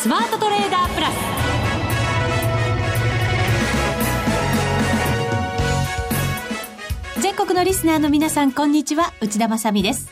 スマートトレーダープラス全国のリスナーの皆さんこんにちは内田まさです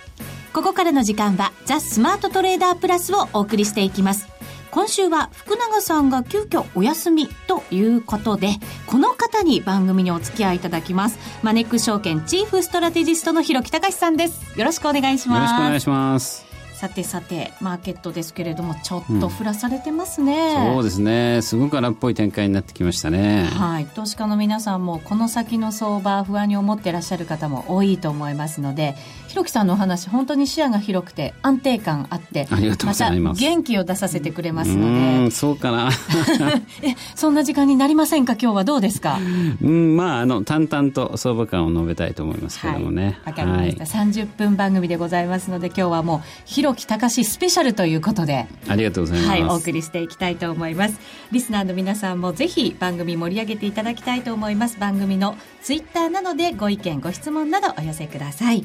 ここからの時間はザ・スマートトレーダープラスをお送りしていきます今週は福永さんが急遽お休みということで、この方に番組にお付き合いいただきます。マネック証券チーフストラテジストの広木隆さんです。よろしくお願いします。よろしくお願いします。さてさてマーケットですけれどもちょっと降らされてますね、うん、そうですね。すごく荒っぽい展開になってきましたね。はい。投資家の皆さんもこの先の相場不安に思ってらっしゃる方も多いと思いますのでひろきさんのお話本当に視野が広くて安定感あってありがとうございます。元気を出させてくれますので。そうかな。えそんな時間になりませんか？今日はどうですか？うんまああの淡々と相場感を述べたいと思いますけどもね。わ、はい、かりました、はい、30分番組でございますので今日はもうひろき隆スペペシャルということでありがとうございます、はい、お送りしていきたいと思います。リスナーの皆さんもぜひ番組盛り上げていただきたいと思います。番組のツイッターなどでご意見ご質問などお寄せください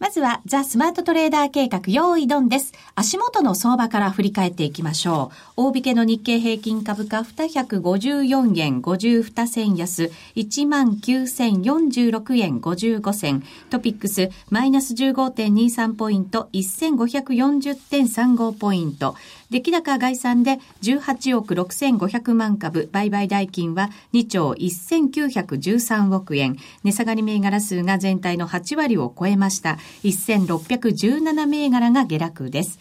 まずは、ザ・スマートトレーダー計画、用意ドンです。足元の相場から振り返っていきましょう。大引けの日経平均株価254円52銭安、19,046円55銭。トピックス、マイナス15.23ポイント、1540.35ポイント。出来高概算で18億6500万株、売買代金は2兆1913億円。値下がり銘柄数が全体の8割を超えました。1617銘柄が下落です。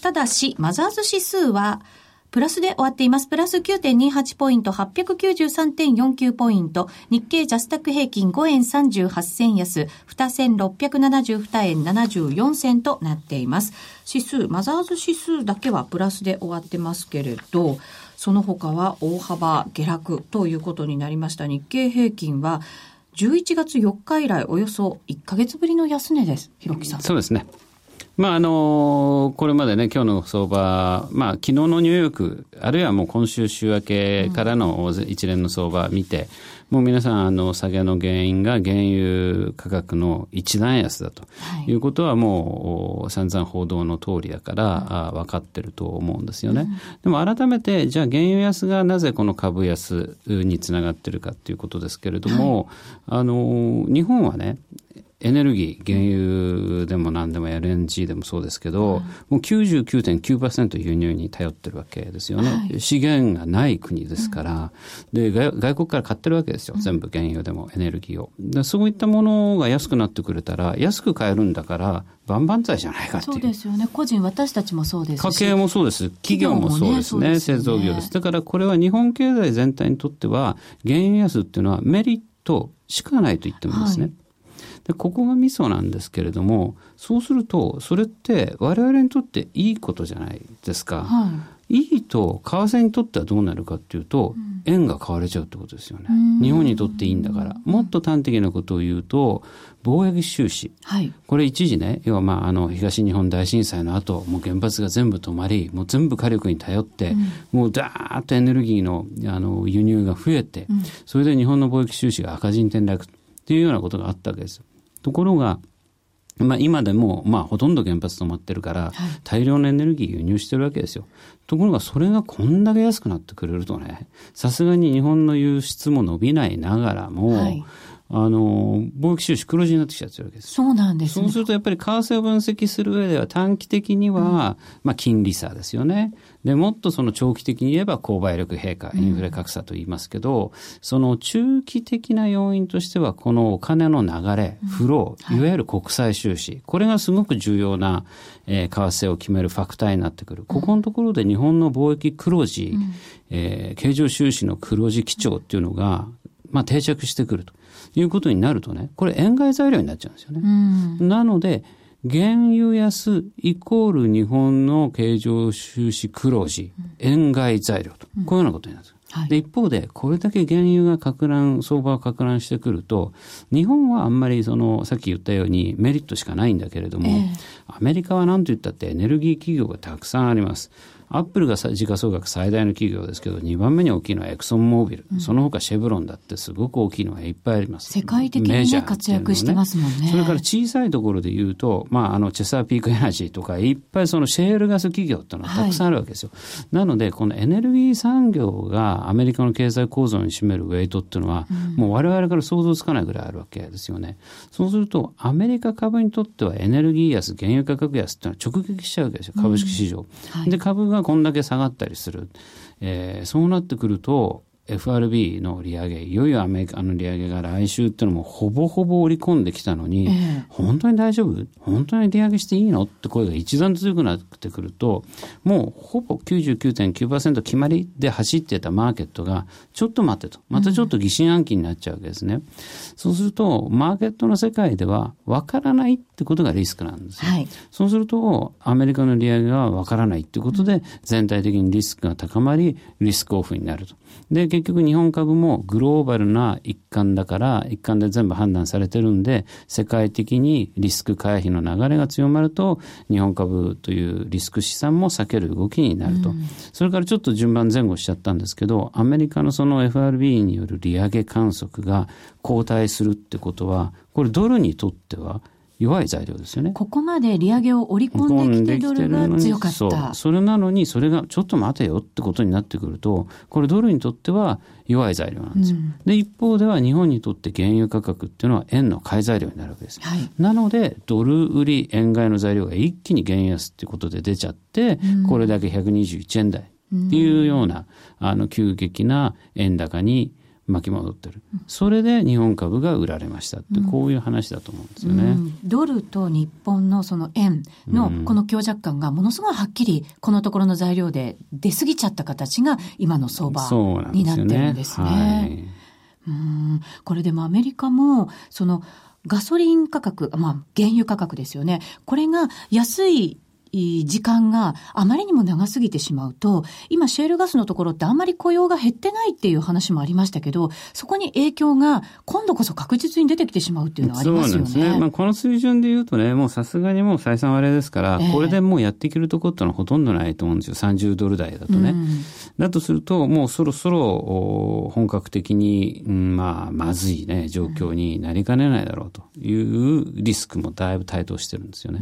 ただし、マザーズ指数は、プラスで終わっています。プラス9.28ポイント、893.49ポイント。日経ジャスタック平均5円38銭安、2672円74銭となっています。指数、マザーズ指数だけはプラスで終わってますけれど、その他は大幅下落ということになりました。日経平均は、11月4日以来およそ1か月ぶりの安値です。弘樹さん。そうですね。まああのこれまでね、今日の相場、まあ昨日のニューヨーク、あるいはもう今週週明けからの一連の相場見て、もう皆さん、あの、下げの原因が原油価格の一段安だとい。うことはもう散々報道の通りだから、分かってると思うんですよね。でも改めて、じゃあ原油安がなぜこの株安につながってるかということですけれども、あの、日本はね、エネルギー、原油でも何でも LNG でもそうですけど、もう99.9%輸入に頼ってるわけですよね、はい、資源がない国ですから、うん、で外国から買ってるわけですよ、全部原油でもエネルギーを。でそういったものが安くなってくれたら、安く買えるんだから、万々歳じゃないかっていう。そうですよね。個人、私たちもそうです家計もそうです。企業もそうですね。ね製造業です。だからこれは日本経済全体にとっては、原油安っていうのはメリットしかないと言ってもですね。はいで、ここがミソなんですけれども、そうすると、それって我々にとっていいことじゃないですか。はい、いいと、為替にとってはどうなるかっていうと、うん、円が買われちゃうってことですよね。日本にとっていいんだから。もっと端的なことを言うと、貿易収支。はい、これ一時ね、要はまあ、あの、東日本大震災の後、もう原発が全部止まり、もう全部火力に頼って、うん、もうダーッとエネルギーの、あの、輸入が増えて、うん、それで日本の貿易収支が赤字に転落っていうようなことがあったわけです。ところが、まあ、今でも、まあ、ほとんど原発止まってるから、大量のエネルギー輸入してるわけですよ。ところが、それがこんだけ安くなってくれるとね、さすがに日本の輸出も伸びないながらも、はい、あの、貿易収支黒字になってきちゃってるわけです。そうなんです、ね、そうするとやっぱり為替を分析する上では短期的には、うん、まあ金利差ですよね。で、もっとその長期的に言えば購買力陛下、インフレ格差と言いますけど、うん、その中期的な要因としては、このお金の流れ、フロー、いわゆる国際収支、これがすごく重要な、えー、為替を決めるファクターになってくる。ここのところで日本の貿易黒字、うん、えー、経常収支の黒字基調っていうのが、まあ定着してくると。いうことになるとね、これ円買い材料になっちゃうんですよね。うん、なので、原油安イコール日本の経常収支黒字、円買い材料と、こういうようなことになるんです。はい、で、一方で、これだけ原油が拡乱、相場が拡乱してくると、日本はあんまりその、さっき言ったようにメリットしかないんだけれども、えー、アメリカは何と言ったってエネルギー企業がたくさんあります。アップルが時価総額最大の企業ですけど、2番目に大きいのはエクソンモービル、うん、その他シェブロンだってすごく大きいのがいっぱいあります。世界的に、ね、活躍してますもんね。それから小さいところで言うと、まあ、あの、チェサーピークエナジーとか、いっぱいそのシェールガス企業っていうのはたくさんあるわけですよ。はい、なので、このエネルギー産業がアメリカの経済構造に占めるウェイトっていうのは、うん、もう我々から想像つかないぐらいあるわけですよね。そうすると、アメリカ株にとってはエネルギー安、原油価格安っていうのは直撃しちゃうわけですよ、株式市場。うんはい、で、株がこんだけ下がったりする。えー、そうなってくると、FRB の利上げ、いよいよアメリカの利上げが来週っていうのもほぼほぼ織り込んできたのに、えー、本当に大丈夫？本当に利上げしていいの？って声が一段強くなってくると、もうほぼ99.9%決まりで走ってたマーケットが、ちょっと待ってと。またちょっと疑心暗鬼になっちゃうわけですね。うん、そうすると、マーケットの世界では分からないってことがリスクなんですよ。はい、そうすると、アメリカの利上げが分からないってことで、全体的にリスクが高まり、リスクオフになると。で、結局日本株もグローバルな一環だから、一環で全部判断されてるんで、世界的にリスク回避の流れが強まると、日本株というリスク資産も避ける動きになると。うん、それからちょっと順番前後しちゃったんですけど、アメリカのその FRB による利上げ観測が後退するってことは、これドルにとっては弱い材料ですよね。ここまで利上げを織り込んできてドルが強かった。それなのに、それがちょっと待てよってことになってくると、これドルにとっては弱い材料なんですよ。うん、で、一方では日本にとって原油価格っていうのは円の買い材料になるわけです。はい、なので、ドル売り円買いの材料が一気に原安っていうことで出ちゃって、うん、これだけ121円台っていうような、あの、急激な円高に巻き戻ってる、それで日本株が売られましたって、こういう話だと思うんですよね、うん、ドルと日本のその円のこの強弱感がものすごいはっきりこのところの材料で出過ぎちゃった形が今の相場になってるんですね。うん、これでもアメリカもそのガソリン価格、まあ、原油価格ですよね。これが安い時間があまりにも長すぎてしまうと、今シェールガスのところってあんまり雇用が減ってないっていう話もありましたけど、そこに影響が今度こそ確実に出てきてしまうっていうのはありますよね。そうなんですね。まあ、この水準で言うとね、もうさすがにもう採算割れですから、えー、これでもうやっていけるところってのはほとんどないと思うんですよ。30ドル台だとね。うん、だとすると、もうそろそろ本格的に、うん、まあ、まずいね、状況になりかねないだろうというリスクもだいぶ台頭してるんですよね。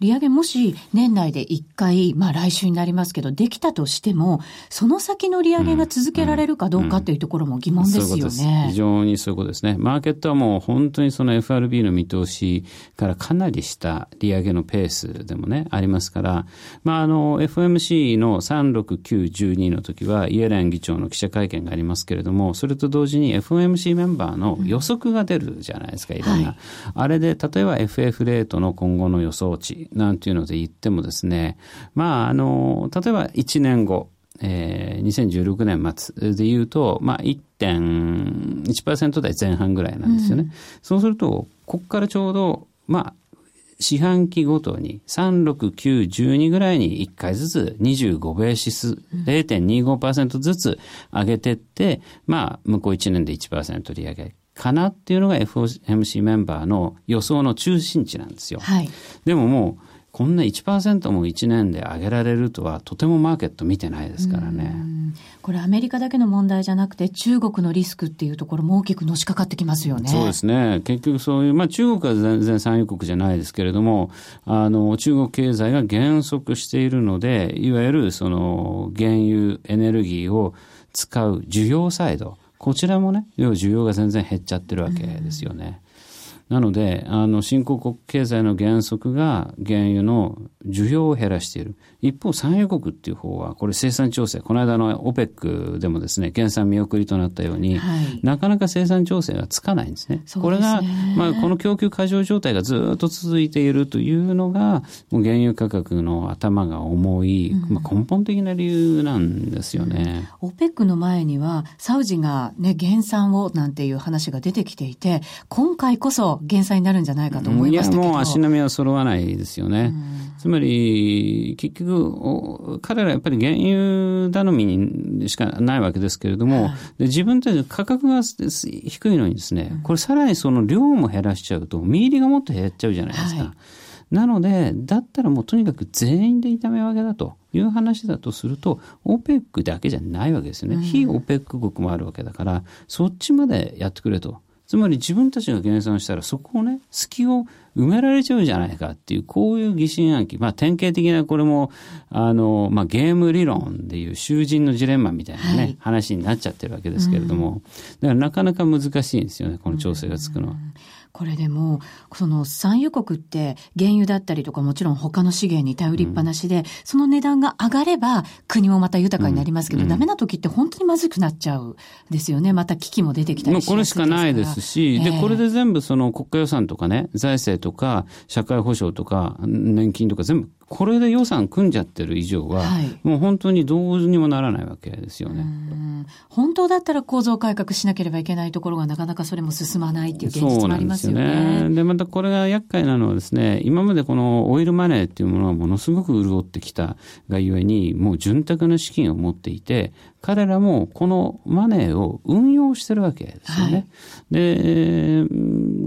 利上げもし年内で1回、まあ来週になりますけど、できたとしても、その先の利上げが続けられるかどうかというところも疑問ですよね。非常にそういうことですね。マーケットはもう本当にその FRB の見通しからかなりした利上げのペースでもね、ありますから、まああの、FMC の36912の時は、イエレン議長の記者会見がありますけれども、それと同時に FOMC メンバーの予測が出るじゃないですか、いろんな。はい、あれで、例えば FF レートの今後の予想値なんていうので言ってもですね、まあ、あの、例えば1年後、えー、2016年末で言うと、まあ、1.1%台前半ぐらいなんですよね。うん、そうすると、ここからちょうど、まあ、四半期ごとに3、6、9、12ぐらいに1回ずつ25ベーシス0.25%ずつ上げてって、まあ、向こう1年で1%利上げかなっていうのが FOMC メンバーの予想の中心値なんですよ。はい、でももう、こんな1%も1年で上げられるとはとてもマーケット見てないですからね。これアメリカだけの問題じゃなくて中国のリスクっていうところも大きくのしかかってきますよね。そうですね。結局そういう、まあ中国は全然産油国じゃないですけれども、あの中国経済が減速しているので、いわゆるその原油エネルギーを使う需要サイド、こちらもね、要は需要が全然減っちゃってるわけですよね。なので、あの、新興国経済の減速が原油の需要を減らしている。一方、産油国っていう方は、これ生産調整、この間の OPEC でもですね、減産見送りとなったように、はい、なかなか生産調整がつかないんですね。すねこれが、まあ、この供給過剰状態がずっと続いているというのが、もう原油価格の頭が重い、うん、まあ、根本的な理由なんですよね。うん、OPEC の前には、サウジがね、減産をなんていう話が出てきていて、今回こそ、と減産になるんじゃないかと思いましたけど。いや、もう足並みは揃わないですよね。つまり、結局、彼らやっぱり原油頼みにしかないわけですけれども、はい、で自分たちの価格が低いのにですね、これさらにその量も減らしちゃうと、見入りがもっと減っちゃうじゃないですか。はいなので、だったらもうとにかく全員で痛め分けだという話だとすると、OPEC だけじゃないわけですよね。うん、非 OPEC 国もあるわけだから、そっちまでやってくれと。つまり自分たちが減産したらそこをね、隙を埋められちゃうじゃないかっていう、こういう疑心暗鬼。まあ典型的なこれも、あの、まあゲーム理論でいう囚人のジレンマみたいなね、はい、話になっちゃってるわけですけれども、だからなかなか難しいんですよね、この調整がつくのは。これでも、その産油国って原油だったりとかもちろん他の資源に頼りっぱなしで、うん、その値段が上がれば国もまた豊かになりますけど、うん、ダメな時って本当にまずくなっちゃうですよね。また危機も出てきたりしこれしかないですし、えー、で、これで全部その国家予算とかね、財政とか社会保障とか年金とか全部これで予算組んじゃってる以上は、はい、もう本当にどうにもならないわけですよね。本当だったら構造改革しなければいけないところがなかなかそれも進まないっていう現実もありますよね。ですよね。で、またこれが厄介なのはですね、今までこのオイルマネーっていうものはものすごく潤ってきたがゆえに、もう潤沢な資金を持っていて、彼らもこのマネーを運用してるわけですよね。はい、で、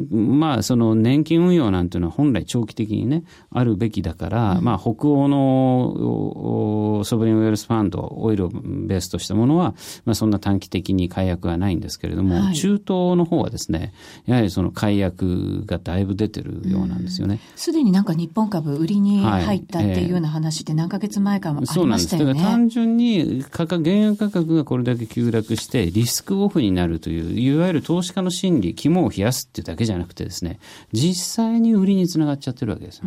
まあその年金運用なんていうのは本来長期的にね、あるべきだから、うん、まあ北欧のソブリンウェルスファンド、オイルをベースとしたものは、まあそんな短期的に解約はないんですけれども、はい、中東の方はですね、やはりその解約がだいぶ出てるようなんですよね。すで、になんか日本株売りに入ったっていうような話って何ヶ月前かもありましたよね。そうなんです。だから単純に価格、原油価格がこれだけ急落してリスクオフになるといういわゆる投資家の心理肝を冷やすっていうだけじゃなくてですね実際に売りにつながっちゃってるわけです。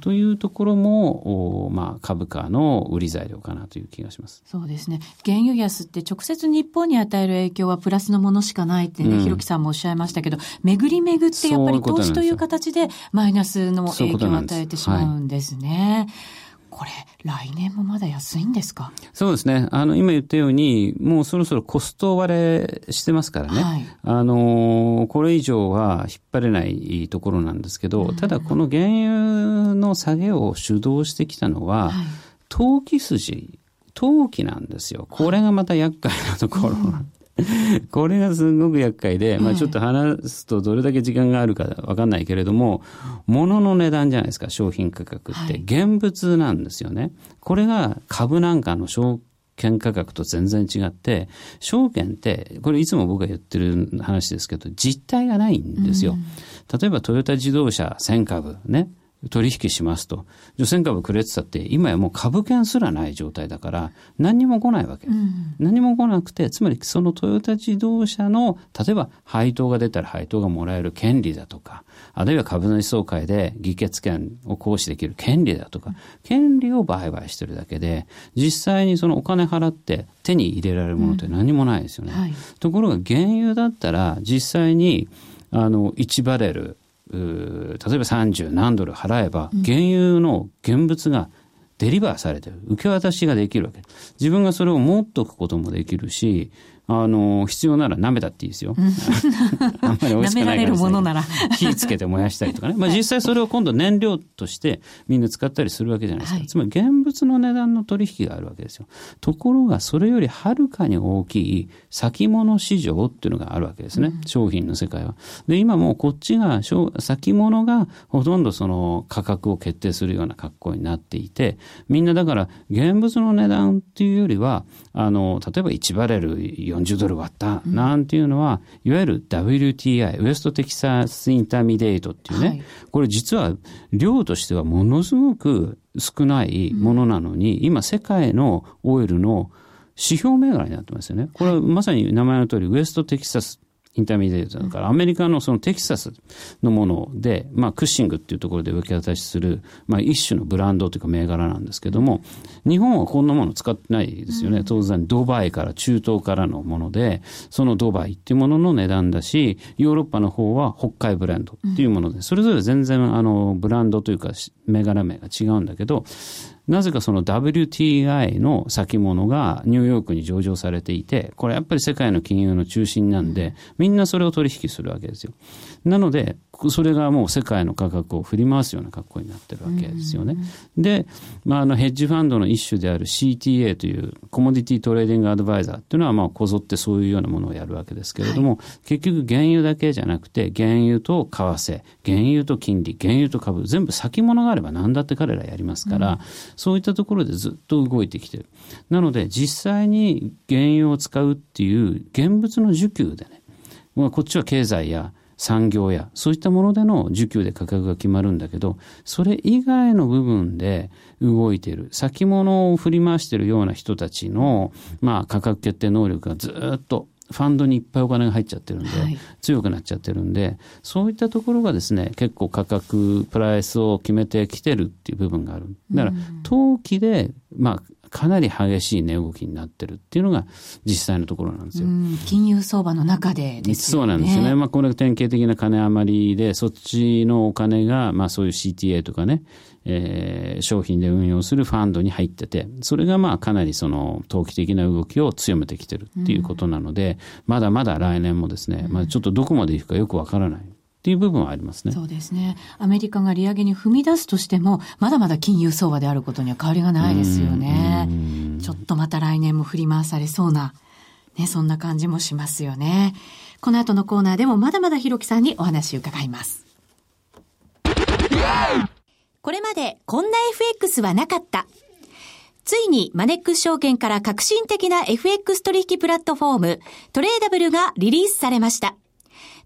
というところもお、まあ、株価の売り材料かなという気がします。そうですね原油安って直接日本に与える影響はプラスのものしかないってね、うん、木さんもおっしゃいましたけど巡り巡ってやっぱり投資という形でマイナスの影響を与えてしまうんですね。これ、来年もまだ安いんですか？そうですね。あの、今言ったように、もうそろそろコスト割れしてますからね。はい、あの、これ以上は引っ張れないところなんですけど、ただこの原油の下げを主導してきたのは、はい、投機筋、投機なんですよ。これがまた厄介なところなんです。これがすごく厄介で、まあちょっと話すとどれだけ時間があるかわかんないけれども、物の値段じゃないですか、商品価格って。現物なんですよね。これが株なんかの証券価格と全然違って、証券って、これいつも僕が言ってる話ですけど、実体がないんですよ。例えばトヨタ自動車1000株ね、取引しますと。除染株くれてたって、今やもう株券すらない状態だから、何にも来ないわけ。うん、何も来なくて、つまりそのトヨタ自動車の、例えば配当が出たら配当がもらえる権利だとか、あるいは株主総会で議決権を行使できる権利だとか、権利を売買してるだけで、実際にそのお金払って手に入れられるものって何もないですよね。うんはい、ところが原油だったら、実際に、あの、1バレル、例えば30何ドル払えば、原油の現物がデリバーされてる。受け渡しができるわけ。自分がそれを持っとくこともできるし、あの、必要なら舐めたっていいですよ。あんまり美味しくないから、火つけて燃やしたりとかね。まあ 実際それを今度燃料としてみんな使ったりするわけじゃないですか。はい、つまり現物の値段の取引があるわけですよ。ところがそれよりはるかに大きい先物市場っていうのがあるわけですね。うん、商品の世界は。で、今もうこっちが、先物がほとんどその価格を決定するような格好になっていて、みんなだから現物の値段っていうよりは、あの、例えば1バレル40ドル割った。なんていうのは、いわゆる WTI、 West Texas Intermediate っていうね、はい、これ実は量としてはものすごく少ないものなのに、今世界のオイルの指標銘柄になってますよね。これはまさに名前の通り、 West Texas Intermediate だから、アメリカのそのテキサスのもので、まあ、クッシングっていうところで受け渡しする、まあ、一種のブランドというか銘柄なんですけども、日本はこんなもの使ってないですよね。当然、ドバイから中東からのもので、そのドバイっていうものの値段だし、ヨーロッパの方は北海ブレンドっていうもので、それぞれ全然あの、ブランドというか銘柄名が違うんだけど、なぜかその WTI の先物がニューヨークに上場されていて、これやっぱり世界の金融の中心なんで、みんなそれを取引するわけですよ。なので、それがもう世界の価格を振り回すような格好になってるわけですよね。で、まあ、あのヘッジファンドの一種である CTA というコモディティトレーディングアドバイザーっていうのはまあこぞってそういうようなものをやるわけですけれども、はい、結局原油だけじゃなくて原油と為替、原油と金利、原油と株、全部先物があれば何だって彼らやりますから、うん、そういったところでずっと動いてきてる。なので実際に原油を使うっていう現物の需給でね、まあ、こっちは経済や産業や、そういったものでの需給で価格が決まるんだけど、それ以外の部分で動いている、先物を振り回しているような人たちの、まあ、価格決定能力がずっとファンドにいっぱいお金が入っちゃってるんで、はい、強くなっちゃってるんで、そういったところがですね、結構価格、プライスを決めてきてるっていう部分がある。だから、投機で、まあ、かなり激しい値動きになってるっていうのが実際のところなんですよ。金融相場の中でですよね。そうなんですよね。まあこれが典型的な金余りで、そっちのお金が、まあそういう CTA とかね、えー、商品で運用するファンドに入ってて、それがまあかなりその投機的な動きを強めてきてるっていうことなので、うん、まだまだ来年もですね、まあちょっとどこまでいくかよくわからない。っていう部分はありますね。そうですね。アメリカが利上げに踏み出すとしても、まだまだ金融相場であることには変わりがないですよね。ちょっとまた来年も振り回されそうな、ね、そんな感じもしますよね。この後のコーナーでもまだまだひろきさんにお話伺います。これまでこんな FX はなかった。ついにマネックス証券から革新的な FX 取引プラットフォームトレーダブルがリリースされました。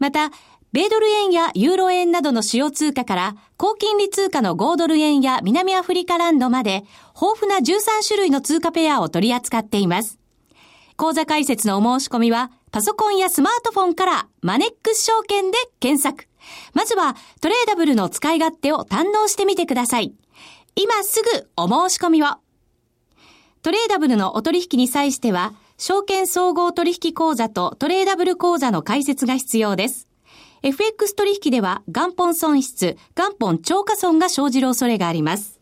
また、米ドル円やユーロ円などの主要通貨から、高金利通貨の5ドル円や南アフリカランドまで、豊富な13種類の通貨ペアを取り扱っています。口座開設のお申し込みは、パソコンやスマートフォンからマネックス証券で検索。まずは、トレーダブルの使い勝手を堪能してみてください。今すぐお申し込みを。トレーダブルのお取引に際しては、証券総合取引口座とトレーダブル口座の開設が必要です。FX 取引では元本損失、元本超過損が生じる恐れがあります。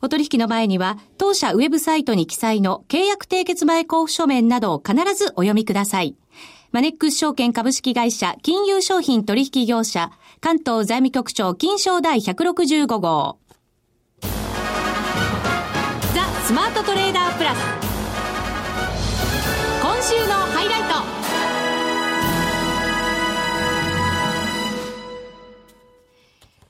お取引の前には、当社ウェブサイトに記載の契約締結前交付書面などを必ずお読みください。マネックス証券株式会社金融商品取引業者関東財務局長金賞第165号ザ・スマートトレーダープラス今週のハイライト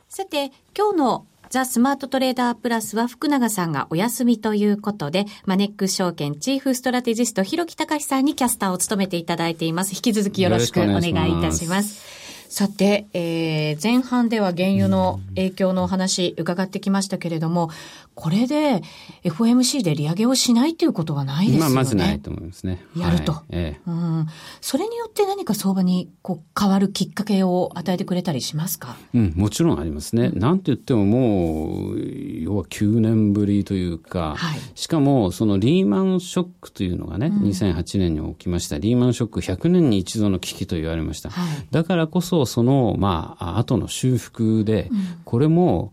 さて今日のザ・スマートトレーダープラスは福永さんがお休みということで、マネック証券チーフストラテジスト、広木隆さんにキャスターを務めていただいています。引き続きよろしくお願いいたします。さて、えー、前半では原油の影響のお話伺ってきましたけれども、これで FOMC で利上げをしないということはないですよね。まあ、まずないと思いますね。やると。はいええ、うん。それによって何か相場にこう変わるきっかけを与えてくれたりしますか？うん、もちろんありますね。なんて言ってももう、要は9年ぶりというか、はい、しかもそのリーマンショックというのがね、うん、2008年に起きました。リーマンショック100年に一度の危機と言われました。はい、だからこそその、まあ、後の修復で、これも、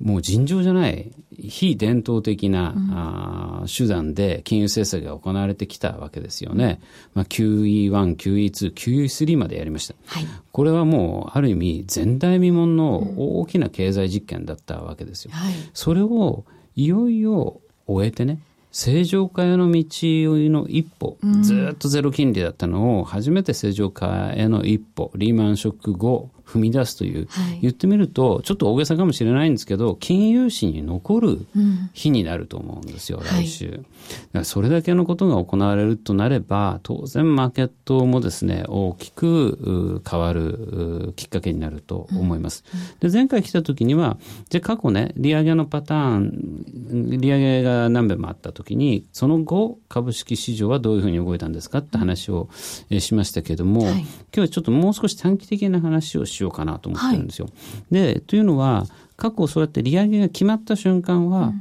もう尋常じゃない非伝統的な、うん、あ手段で金融政策が行われてきたわけですよね。まあ、QE1、QE2、QE3 までやりました。はい、これはもうある意味前代未聞の大きな経済実験だったわけですよ。はい、それをいよいよ終えてね、正常化への道の一歩、ずっとゼロ金利だったのを、初めて正常化への一歩、リーマンショック後踏み出すという、はい、言ってみると、ちょっと大げさかもしれないんですけど、金融史に残る日になると思うんですよ、うん、来週。はい、それだけのことが行われるとなれば、当然マーケットもですね、大きく変わるきっかけになると思います。うん、で前回来た時には、じゃ過去ね、利上げのパターン、利上げが何べもあった時に、その後、株式市場はどういうふうに動いたんですかって話をしましたけれども、はい、今日はちょっともう少し短期的な話をしようかなと思ってるんですよ。はい、で、というのは、過去そうやって利上げが決まった瞬間は、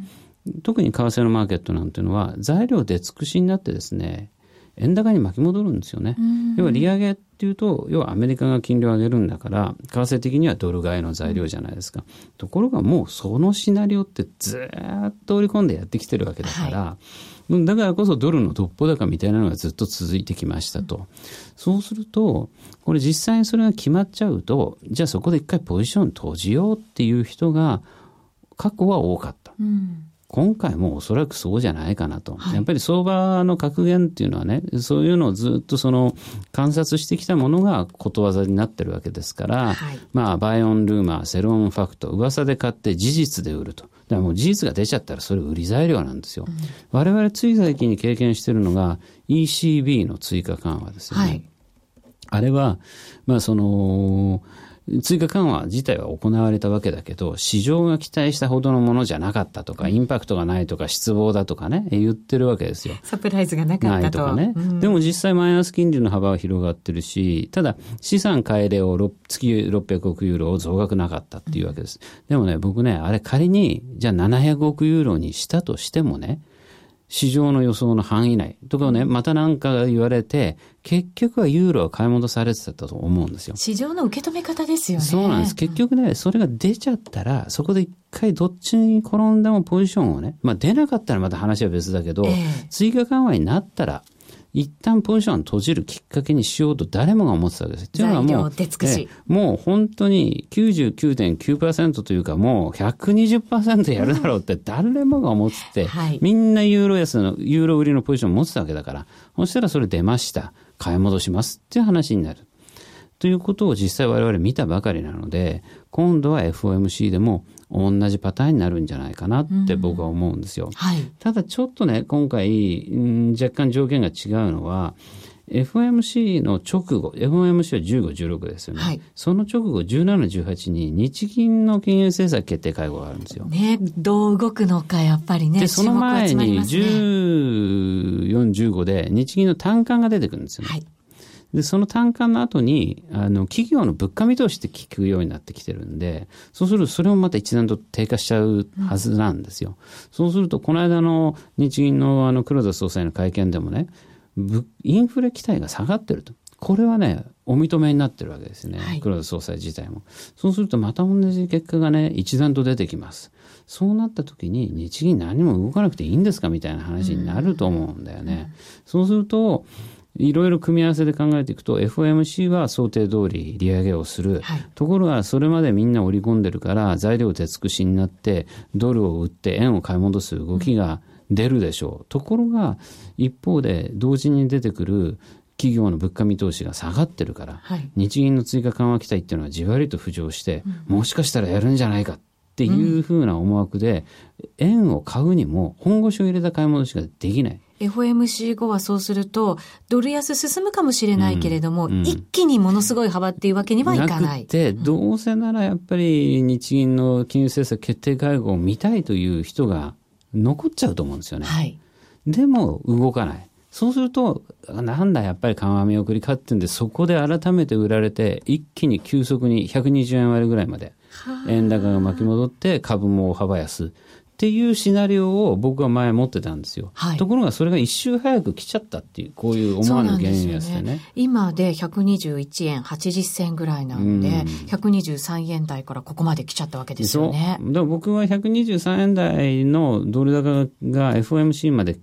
うん、特に為替のマーケットなんていうのは、材料で尽くしになってですね、円高に巻き戻るんですよね。要は利上げっていうと、要はアメリカが金利を上げるんだから、為替的にはドル買いの材料じゃないですか。ところがもうそのシナリオってずっと織り込んでやってきてるわけだから、はいだからこそドルの独歩高みたいなのがずっと続いてきましたと。そうすると、これ実際にそれが決まっちゃうと、じゃあそこで一回ポジション閉じようっていう人が過去は多かった。うん今回もおそらくそうじゃないかなと。はい、やっぱり相場の格言っていうのはね、そういうのをずっとその観察してきたものがことわざになってるわけですから、はい、まあ、 buy on rumor、sell on fact、噂で買って事実で売ると。だからもう事実が出ちゃったらそれ売り材料なんですよ。うん、我々つい最近に経験してるのが ECB の追加緩和ですよね。はい、あれは、まあその、追加緩和自体は行われたわけだけど、市場が期待したほどのものじゃなかったとか、インパクトがないとか、失望だとかね、言ってるわけですよ。サプライズがなかったと。とかね、うん、でも実際マイナス金利の幅は広がってるし、ただ資産買い入れを月600億ユーロを増額なかったっていうわけです。でもね、僕ね、あれ仮に、じゃあ700億ユーロにしたとしてもね、市場の予想の範囲内とかね、また何か言われて、結局はユーロは買い戻されてたと思うんですよ。市場の受け止め方ですよね。そうなんです。結局ね、それが出ちゃったら、そこで一回どっちに転んでもポジションをね、まあ出なかったらまた話は別だけど、えー、追加緩和になったら、一旦ポジション閉じるきっかけにしようと誰もが思ってたわけです。っていうのはもう、えもう本当に99.9%というかもう120%やるだろうって誰もが思ってて、はい、みんなユーロ安の、ユーロ売りのポジションを持ってたわけだから、そしたらそれ出ました。買い戻しますっていう話になる。ということを実際我々見たばかりなので、今度は FOMC でも同じパターンになるんじゃないかなって僕は思うんですよ。うんはい、ただちょっとね、今回、ん、若干条件が違うのは、FOMC の直後、FOMC は15、16ですよね。はい、その直後、17、18に日銀の金融政策決定会合があるんですよ。ね、どう動くのか、やっぱりね。で、その前に14、15で日銀の単価が出てくるんですよね。はいで、その単価の後に、あの、企業の物価見通しって聞くようになってきてるんで、そうするとそれもまた一段と低下しちゃうはずなんですよ。うん、そうすると、この間の日銀のあの黒田総裁の会見でもね、インフレ期待が下がってると。これはね、お認めになってるわけですね。はい、黒田総裁自体も。そうするとまた同じ結果がね、一段と出てきます。そうなった時に日銀何も動かなくていいんですか？みたいな話になると思うんだよね。うん、そうすると、いろいろ組み合わせで考えていくと FOMC は想定通り利上げをする、はい、ところがそれまでみんな織り込んでるから材料手尽くしになってドルを売って円を買い戻す動きが出るでしょう、うん、ところが一方で同時に出てくる企業の物価見通しが下がってるから、はい、日銀の追加緩和期待っていうのはじわりと浮上して、うん、もしかしたらやるんじゃないかっていうふうな思惑で、円を買うにも本腰を入れた買い戻しができない。FOMC 後はそうすると、ドル安進むかもしれないけれども、うんうん、一気にものすごい幅っていうわけにはいかない。なくて、どうせならやっぱり日銀の金融政策決定会合を見たいという人が残っちゃうと思うんですよね。はい、でも動かない。そうすると、なんだ、やっぱり緩和見送りかってんで、そこで改めて売られて、一気に急速に120円割ぐらいまで、円高が巻き戻って、株も大幅安。っていうシナリオを僕は前持ってたんですよ。はい、ところがそれが一周早く来ちゃったっていう、こういう思わぬ原因ですね。ね今で121円80銭ぐらいなんで、うん、123円台からここまで来ちゃったわけですよね。僕は123円台のドル高が FOMC まで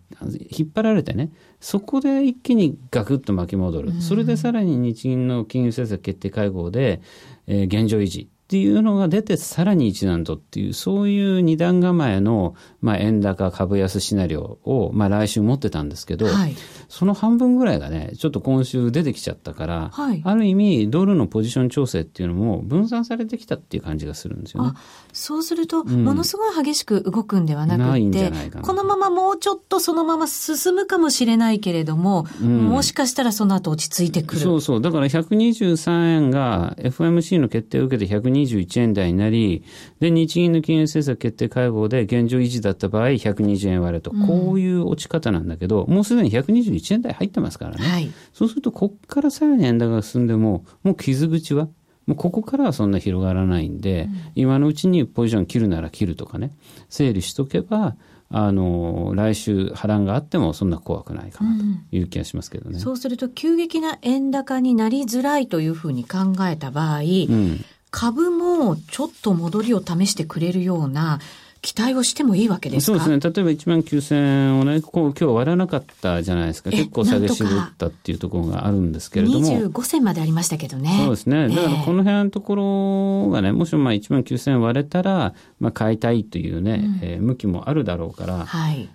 引っ張られてね、そこで一気にガクッと巻き戻る。それでさらに日銀の金融政策決定会合で、えー、現状維持。っっていうのが出て、さらに一段とっていう、そういう二段構えの、まあ、円高株安シナリオを、まあ、来週持ってたんですけど、はい、その半分ぐらいがね、ちょっと今週出てきちゃったから、はい、ある意味、ドルのポジション調整っていうのも分散されてきたっていう感じがするんですよね。そうすると、ものすごい激しく動くんではなくて、このままもうちょっとそのまま進むかもしれないけれども、うん、もしかしたらその後落ち着いてくる。そうそう。だから123円が FMC の決定を受けて121円台になり、で、日銀の金融政策決定会合で現状維持だった場合120円割れと、こういう落ち方なんだけど、もうすでに121円台入ってますからね。はい、そうすると、こっからさらに円高が進んでも、もう傷口はもうここからはそんな広がらないんで、うん、今のうちにポジション切るなら切るとかね、整理しとけば、あの、来週波乱があってもそんな怖くないかなという気がしますけどね。うん、そうすると急激な円高になりづらいというふうに考えた場合、うん、株もちょっと戻りを試してくれるような期待をしてもいいわけですか？そうですね。例えば1万9000円をね、こう今日割らなかったじゃないですか。結構下げ絞ったっていうところがあるんですけれども。25銭までありましたけどね。そうですね。だからこの辺のところがね、もしまあ1万9000円割れたら、まあ買いたいというね、うん、えー、向きもあるだろうから、はい。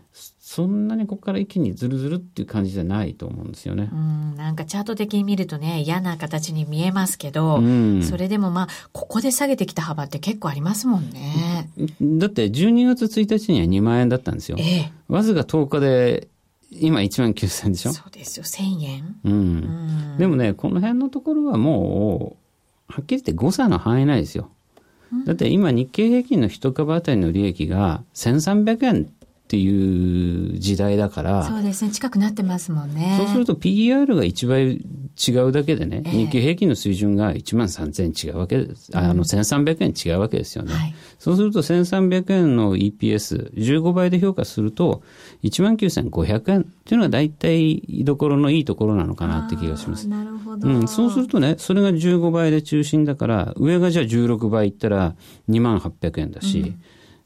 そんなにここから一気にずるずるっていう感じじゃないと思うんですよね。うん、なんかチャート的に見るとね、嫌な形に見えますけど、うん、それでもまあ、ここで下げてきた幅って結構ありますもんね。だって12月1日には2万円だったんですよ。ええ、わずか10日で今1万9000円でしょ？そうですよ、1000円。うん。うん、でもね、この辺のところはもう、はっきり言って誤差の範囲内ですよ。だって今日経平均の一株当たりの利益が1300円っていう時代だから。そうですね。近くなってますもんね。そうすると PER が1倍違うだけでね、えー、日経平均の水準が1万3000円違うわけです。あの、1300円違うわけですよね。はい、そうすると1300円の EPS、15倍で評価すると、1万9500円っていうのは大体居所のいいところなのかなって気がします。なるほど。うん。そうするとね、それが15倍で中心だから、上がじゃあ16倍いったら2万800円だし、うん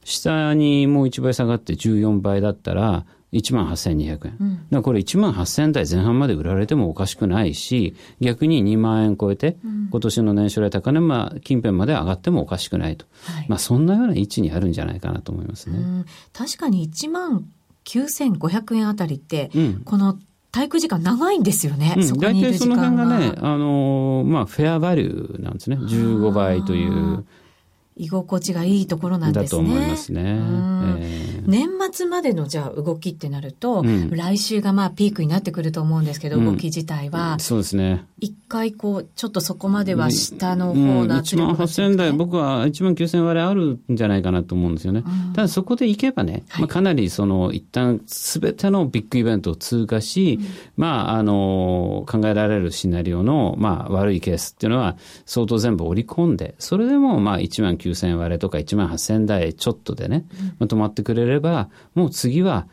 下にもう1倍下がって14倍だったら、1万8200円。うん、だこれ1万8000円台前半まで売られてもおかしくないし、逆に2万円超えて、今年の年初来高値、まあ、近辺まで上がってもおかしくないと。はい、まあ、そんなような位置にあるんじゃないかなと思いますね。確かに1万9500円あたりって、うん、この体育時間長いんですよね。うん、大体その辺がね、あのー、まあ、フェアバリューなんですね。15倍という。居心地がいいところなんですね。だと思いますね。えー、年末までのじゃあ動きってなると、うん、来週がまあピークになってくると思うんですけど、動き自体は。そうですね。一回こう、ちょっとそこまでは下の方の圧力が、うん、1万8000台、僕は1万9000割れあるんじゃないかなと思うんですよね。うん、ただそこで行けばね、まあ、かなりその一旦すべてのビッグイベントを通過し、まあ、あの、考えられるシナリオの、まあ、悪いケースっていうのは相当全部織り込んで、それでもまあ1万9000 9000割れとか1万8000台ちょっとでね、まとまってくれれば、もう次は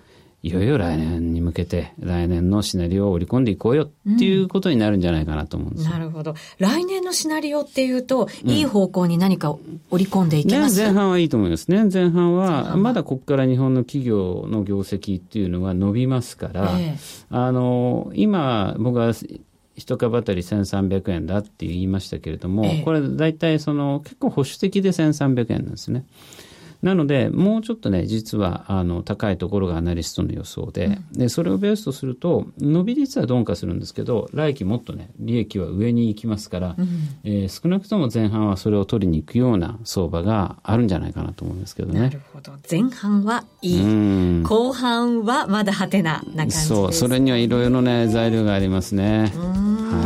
いよいよ来年に向けて来年のシナリオを織り込んでいこうよっていうことになるんじゃないかなと思うんです、うん、なるほど。来年のシナリオっていうと、いい方向に何か織り込んでいきます、ね、前半はいいと思います。ね。前半は、まだここから日本の企業の業績っていうのは伸びますから、え。あの、今僕は一株当たり1300円だって言いましたけれども、ええ、これ大体その結構保守的で1300円なんですね。なので、もうちょっとね、実は、あの、高いところがアナリストの予想で、うん、で、それをベースとすると、伸び率は鈍化するんですけど、来期もっとね、利益は上に行きますから、うん、えー、少なくとも前半はそれを取りに行くような相場があるんじゃないかなと思いますけどね。なるほど。前半はいい。後半はまだハテナな感じです、そう、それにはいろいろね、材料がありますね。はい。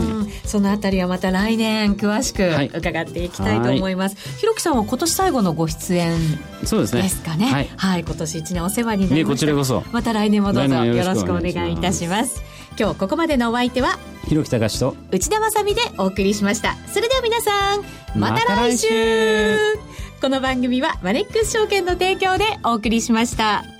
そのあたりはまた来年詳しく伺っていきたいと思います。はい、ひろきさんは今年最後のご出演そうですね。ですかね。はい、はい、今年一年お世話になりました。こちらこそ。また来年もどうぞよろしくお願いいたします。今日ここまでのお相手は、ひろきたかしと内田まさでお送りしました。それでは皆さん、また来週この番組はマネックス証券の提供でお送りしました。